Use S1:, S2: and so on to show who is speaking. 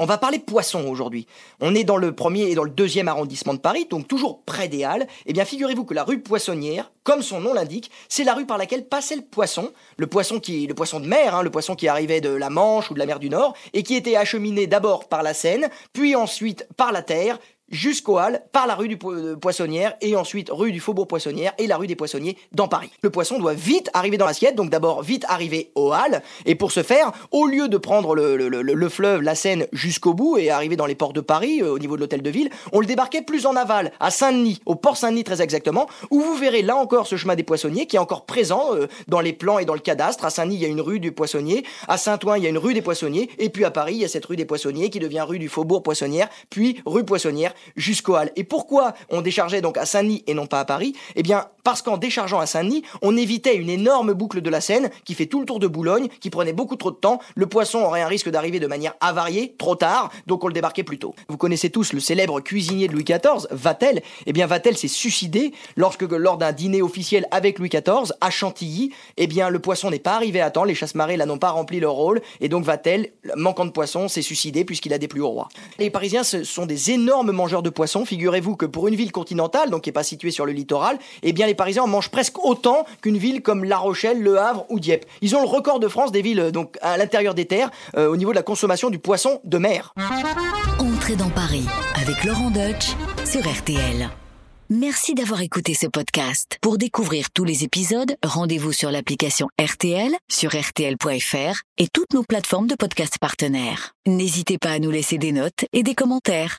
S1: On va parler poisson aujourd'hui. On est dans le premier et dans le deuxième arrondissement de Paris, donc toujours près des Halles. Eh bien, figurez-vous que la rue Poissonnière, comme son nom l'indique, c'est la rue par laquelle passait le poisson, le poisson qui, le poisson de mer, hein, le poisson qui arrivait de la Manche ou de la mer du Nord, et qui était acheminé d'abord par la Seine, puis ensuite par la terre, jusqu'aux Halles par la rue du Po- Poissonnière et ensuite rue du Faubourg Poissonnière et la rue des Poissonniers dans Paris. Le poisson doit vite arriver dans l'assiette, donc d'abord vite arriver aux Halles et pour ce faire, au lieu de prendre le fleuve, la Seine jusqu'au bout et arriver dans les ports de Paris euh, au niveau de l'hôtel de ville, on le débarquait plus en aval, à Saint-Denis, au port Saint-Denis très exactement, où vous verrez là encore ce chemin des poissonniers qui est encore présent euh, dans les plans et dans le cadastre. À Saint-Denis, il y a une rue du Poissonnier, à Saint-Ouen, il y a une rue des Poissonniers et puis à Paris, il y a cette rue des Poissonniers qui devient rue du Faubourg Poissonnière, puis rue Poissonnière jusqu'aux Halles. Et pourquoi on déchargeait donc à Saint-Denis et non pas à Paris? Eh bien, parce qu'en déchargeant à Saint-Denis, on évitait une énorme boucle de la Seine qui fait tout le tour de Boulogne, qui prenait beaucoup trop de temps. Le poisson aurait un risque d'arriver de manière avariée, trop tard, donc on le débarquait plus tôt. Vous connaissez tous le célèbre cuisinier de Louis XIV, Vatel. Eh bien, Vatel s'est suicidé lorsque, lors d'un dîner officiel avec Louis XIV à Chantilly, eh bien, le poisson n'est pas arrivé à temps, les chasse-marées n'ont pas rempli leur rôle, et donc Vatel, manquant de poisson, s'est suicidé puisqu'il a déplu au roi. Les Parisiens ce sont des énormes mangeurs de poissons. Figurez-vous que pour une ville continentale, donc qui n'est pas située sur le littoral, eh bien, les Parisiens en mangent presque autant qu'une ville comme La Rochelle, Le Havre ou Dieppe. Ils ont le record de France des villes euh, donc à l'intérieur des terres euh, au niveau de la consommation du poisson de mer.
S2: Entrez dans Paris avec Laurent Deutsch sur RTL. Merci d'avoir écouté ce podcast. Pour découvrir tous les épisodes, rendez-vous sur l'application RTL, sur rtl.fr et toutes nos plateformes de podcast partenaires. N'hésitez pas à nous laisser des notes et des commentaires.